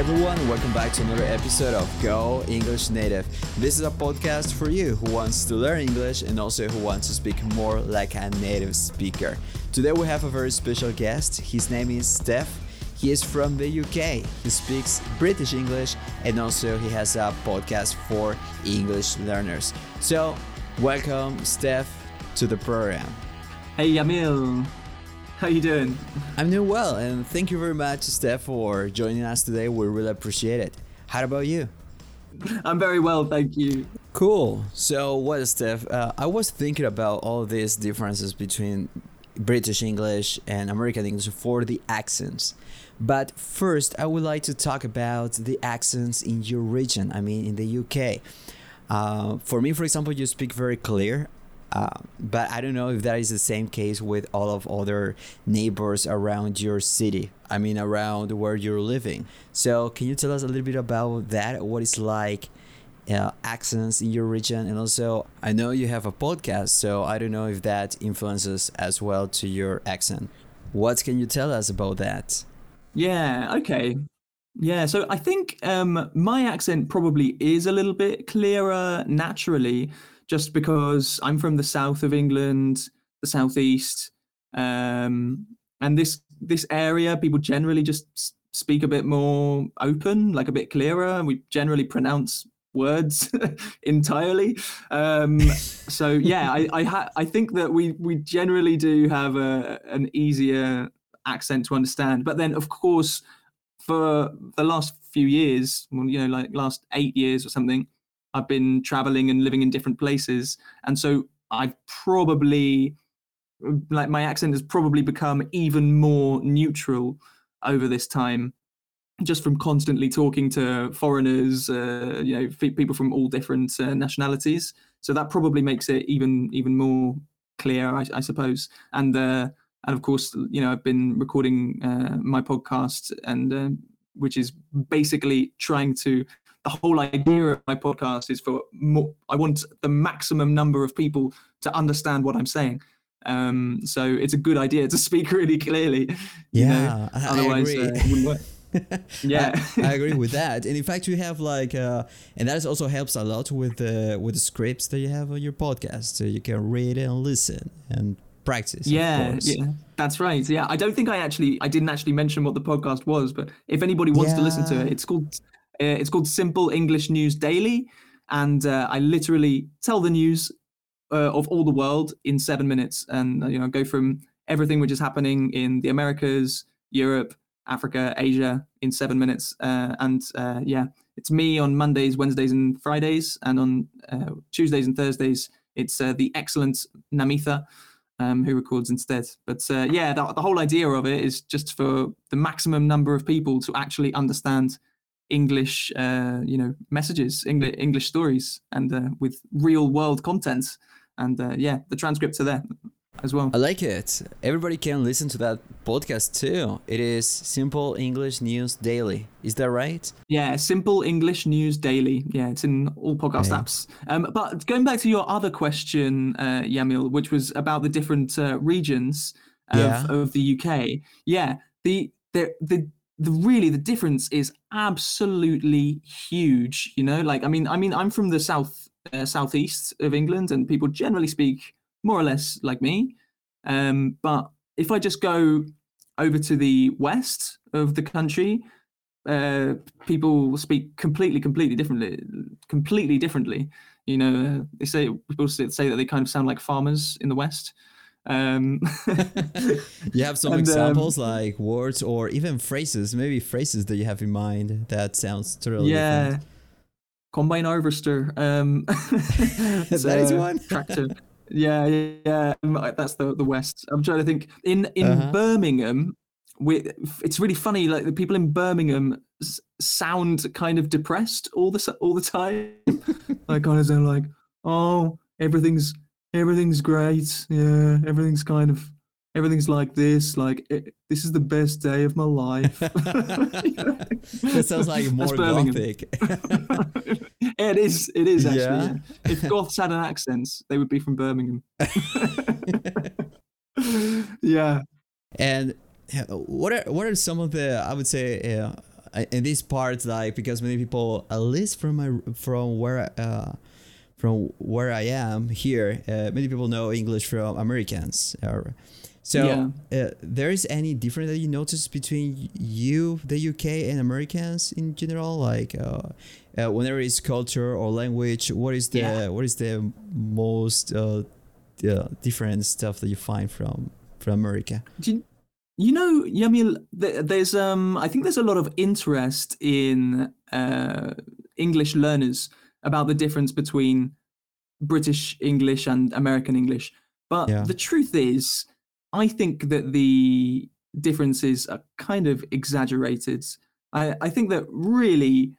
Everyone, welcome back to another episode of Go English Native. This is a podcast for you who wants to learn English and also who wants to speak more like a native speaker. Today we have a very special guest. His name is Steph. He is from the UK. He speaks British English and also he has a podcast for English learners. So, welcome Steph to the program. Hey Yamil, how you doing? I'm doing well, and thank you very much, Steph, for joining us today. We really appreciate it. How about you? I'm very well, thank you. Cool. So, what, Steph? Uh, I was thinking about all these differences between British English and American English for the accents. But first, I would like to talk about the accents in your region. I mean, in the UK. Uh, for me, for example, you speak very clear. Uh, but I don't know if that is the same case with all of other neighbors around your city. I mean, around where you're living. So, can you tell us a little bit about that? What it's like, uh, accents in your region, and also I know you have a podcast, so I don't know if that influences as well to your accent. What can you tell us about that? Yeah. Okay. Yeah. So I think um, my accent probably is a little bit clearer naturally just because I'm from the south of England, the southeast, um, and this this area, people generally just speak a bit more open, like a bit clearer. We generally pronounce words entirely. Um, so yeah, I I, ha- I think that we we generally do have a an easier accent to understand. But then, of course, for the last few years, you know, like last eight years or something, I've been traveling and living in different places. And so I've probably, like, my accent has probably become even more neutral over this time just from constantly talking to foreigners, uh, you know, people from all different uh, nationalities. So that probably makes it even even more clear, I, I suppose. And uh, and of course, you know, I've been recording uh, my podcast, and uh, which is basically trying to the whole idea of my podcast is for more, I want the maximum number of people to understand what I'm saying. Um, so it's a good idea to speak really clearly. Yeah, you know? otherwise I agree. Uh, it wouldn't work. yeah, I, I, agree with that. And in fact, you have like, uh, and that also helps a lot with the with the scripts that you have on your podcast, so you can read and listen and practice. Yeah, yeah, that's right. Yeah, I don't think I actually, I didn't actually mention what the podcast was, but if anybody wants yeah. to listen to it, it's called it's called Simple English News Daily, and uh, I literally tell the news uh, of all the world in seven minutes, and you know go from everything which is happening in the Americas, Europe, Africa, Asia in seven minutes. Uh, and uh, yeah, it's me on Mondays, Wednesdays, and Fridays, and on uh, Tuesdays and Thursdays it's the excellent Namitha. Um, who records instead. But uh, yeah, the, the, whole idea of it is just for the maximum number of people to actually understand English, uh, you know, messages, English English stories, and uh, with real world content. And uh, yeah, the transcripts are there as well. I like it. Everybody can listen to that podcast too. It is Simple English News Daily. Is that right? Yeah, Simple English News Daily. Yeah, it's in all podcast okay. apps. Um, but going back to your other question, uh, Yamil, which was about the different uh, regions of, yeah. of the UK. Yeah, the the the the really the difference is absolutely huge you know? Like i mean i mean i'm from the south uh, southeast of england and people generally speak more or less like me. Um, but if i just go over to the west of the country uh, people speak completely completely differently completely differently. You know they say people say that they kind of sound like farmers in the west um, you have some and, examples um, like words or even phrases, maybe phrases that you have in mind that sounds totally yeah. Different. Combine harvester. Um, that is one. Tractor. Yeah, yeah, um, that's the the West. I'm trying to think. In in uh-huh. Birmingham, we, it's really funny. Like the people in Birmingham s- sound kind of depressed all the all the time. like of sound like, oh, everything's everything's great. Yeah, everything's kind of everything's like this. Like it, this is the best day of my life. that sounds like more gothic. it is. It is actually. Yeah. Yeah. If goths had an accent, they would be from Birmingham. yeah. And what are what are some of the I would say uh, in these parts like because many people at least from my from where uh, from where I am here, uh, many people know English from Americans. So, Yeah. uh, there is any difference that you notice between you, the UK, and Americans in general? Like, uh, uh, whenever it's culture or language, what is the Yeah. what is the most uh, uh, different stuff that you find from from America? You, know, Yamil, th- there's um, I think there's a lot of interest in uh, English learners about the difference between British English and American English. But Yeah. the truth is, I think that the differences are kind of exaggerated. I, I think that really,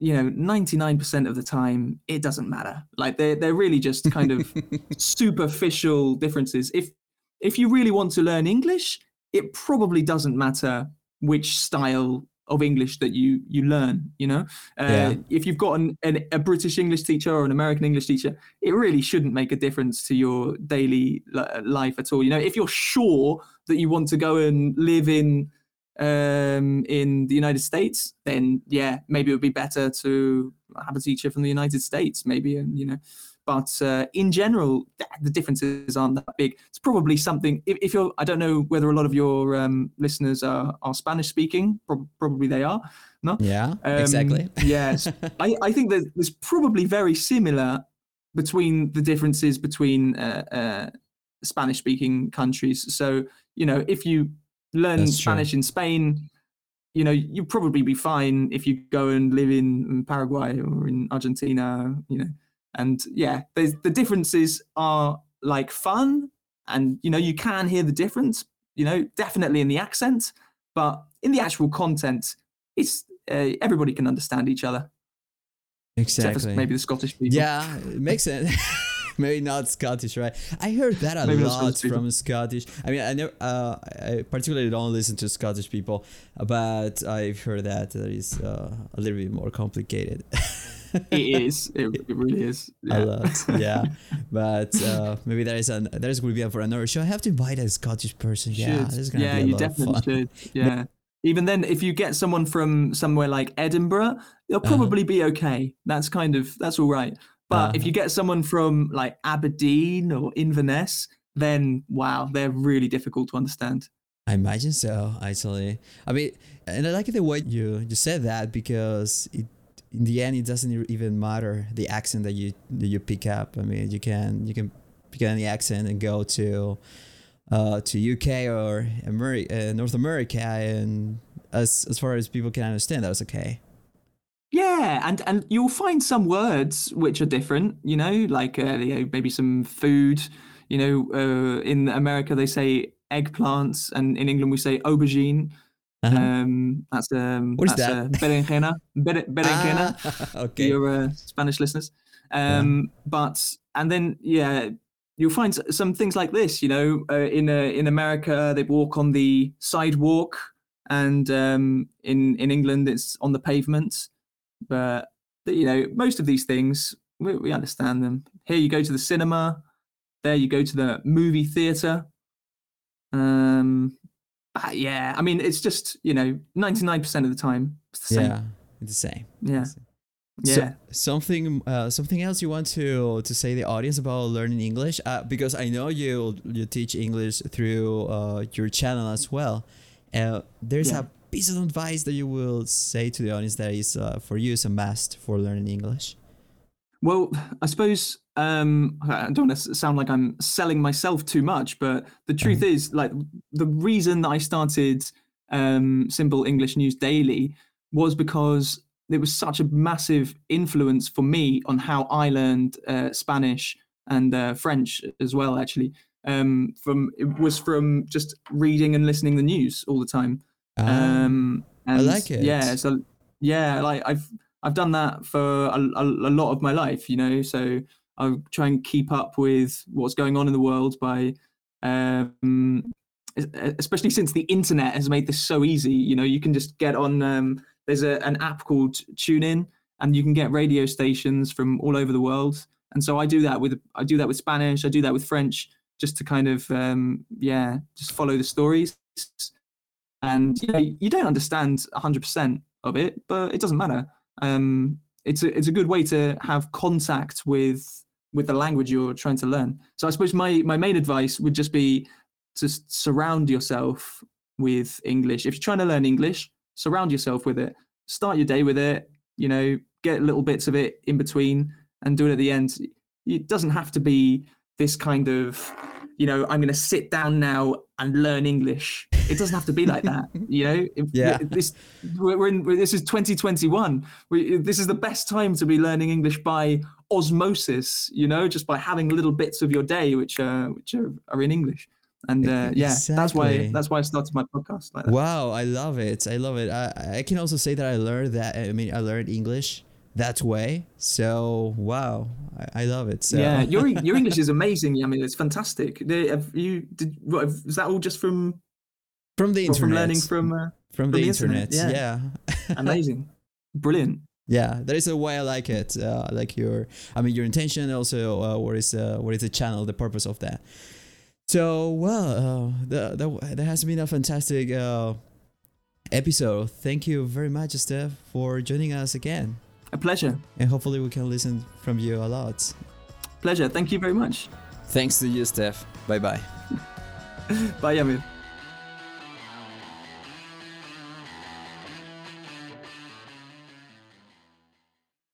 you know, 99% of the time, it doesn't matter. Like they're, they're really just kind of superficial differences. If if you really want to learn English, it probably doesn't matter which style of English that you you learn. You know, uh, Yeah. if you've got an, an, a British English teacher or an American English teacher, it really shouldn't make a difference to your daily li- life at all. You know, if you're sure that you want to go and live in um, in the United States, then yeah, maybe it would be better to have a teacher from the United States, maybe, and you know. But uh, in general, the differences aren't that big. It's probably something. If, if you're, I don't know whether a lot of your um, listeners are, are Spanish speaking. Prob- probably they are. No. Yeah, Um, exactly. yes, I, I think that there's probably very similar between the differences between uh, uh, Spanish-speaking countries. So you know, if you learn That's true. Spanish in Spain, you know, you'd probably be fine if you go and live in Paraguay or in Argentina. You know, and yeah, the differences are like fun, and you know, you can hear the difference. You know, definitely in the accent, but in the actual content, it's uh, everybody can understand each other, Exactly. maybe the Scottish people. Yeah, it makes sense. Maybe not Scottish, right? I heard that a Maybe lot Scottish from Scottish. I mean, I never, uh, I particularly don't listen to Scottish people, but I've heard that that is uh, a little bit more complicated. it is. It, it really is. a lot, yeah. But uh, maybe there is an there is going to be for another show. I have to invite a Scottish person. Yeah, Should. going to yeah, be a you lot of definitely fun. should. Yeah. Even then, if you get someone from somewhere like Edinburgh, they'll Uh-huh. probably be okay. That's kind of that's all right. But if Uh-huh. you get someone from like Aberdeen or Inverness, then wow, they're really difficult to understand. I imagine so, actually. I mean, and I like the way you you said that because it in the end it doesn't even matter the accent that you that you pick up. I mean, you can you can pick any accent and go to uh, to UK or Ameri- uh, North America, and as as far as people can understand, that's okay. Yeah, and and you'll find some words which are different. You know, like uh, you know, maybe some food. You know, uh, in America they say eggplants, and in England we say aubergine. Uh-huh. Um, that's um, What is that's, that? Uh, berenjena. Bere- berenjena. Ah, okay. your uh, Spanish listeners. Um, But and then yeah, you'll find some things like this. You know, uh, in uh, in America they walk on the sidewalk, and um, in in England it's on the pavement. But you know, most of these things we, we understand them. Here you go to the cinema. There you go to the movie theater. Um, ah, yeah, I mean it's just you know ninety nine percent of the time it's the same. Yeah, it's the same. Yeah. So- Yeah. something uh, something else you want to to say to the audience about learning English uh, because I know you you teach English through uh, your channel as well. Uh, there's Yeah. a piece of advice that you will say to the audience that is uh, for you is a must for learning English. Well, I suppose um, I don't want to sound like I'm selling myself too much, but the truth is, like, the reason that I started um, Simple English News Daily was because it was such a massive influence for me on how I learned uh, Spanish and uh, French as well. Actually, um, from it was from just reading and listening the news all the time. Ah, Um, and like it. Yeah, so yeah, like I've I've done that for a, a, a lot of my life, you know. So I try and keep up with what's going on in the world by, um, especially since the internet has made this so easy. You know, you can just get on. Um, there's a, an app called TuneIn, and you can get radio stations from all over the world. And so I do that with I do that with Spanish. I do that with French, just to kind of um, yeah, just follow the stories and you know you don't understand 100% of it, but it doesn't matter. Um, it's a it's a good way to have contact with with the language you're trying to learn. So I suppose my my main advice would just be to surround yourself with English. If you're trying to learn English, surround yourself with it. Start your day with it. You know, get little bits of it in between, and do it at the end. It doesn't have to be this kind of you know, I'm going to sit down now and learn English. It doesn't have to be like that, you know. yeah. This we're in. This is 2021. We, this is the best time to be learning English by osmosis. You know, just by having little bits of your day which are which are, are in English. And uh, yeah, Exactly. that's why that's why I started my podcast like that. Wow, I love it. I love it. I, I can also say that I learned that. I mean, I learned English that way. So wow, I, I love it. So Yeah, your your English is amazing. I mean, it's fantastic. Have you did? What, is that all just from from the internet, from learning from? Uh, from the, the internet. internet, Yeah. amazing, brilliant. Yeah, that is the way I like it. Uh, like your, I mean, your intention. Also, uh, what is uh, what is the channel, the purpose of that. So well, uh, that that that has been a fantastic uh, episode. Thank you very much, Steph, for joining us again, A pleasure, and hopefully we can listen from you a lot. pleasure. Thank you very much. Thanks to you, Steph. Bye bye. Bye, Yamil.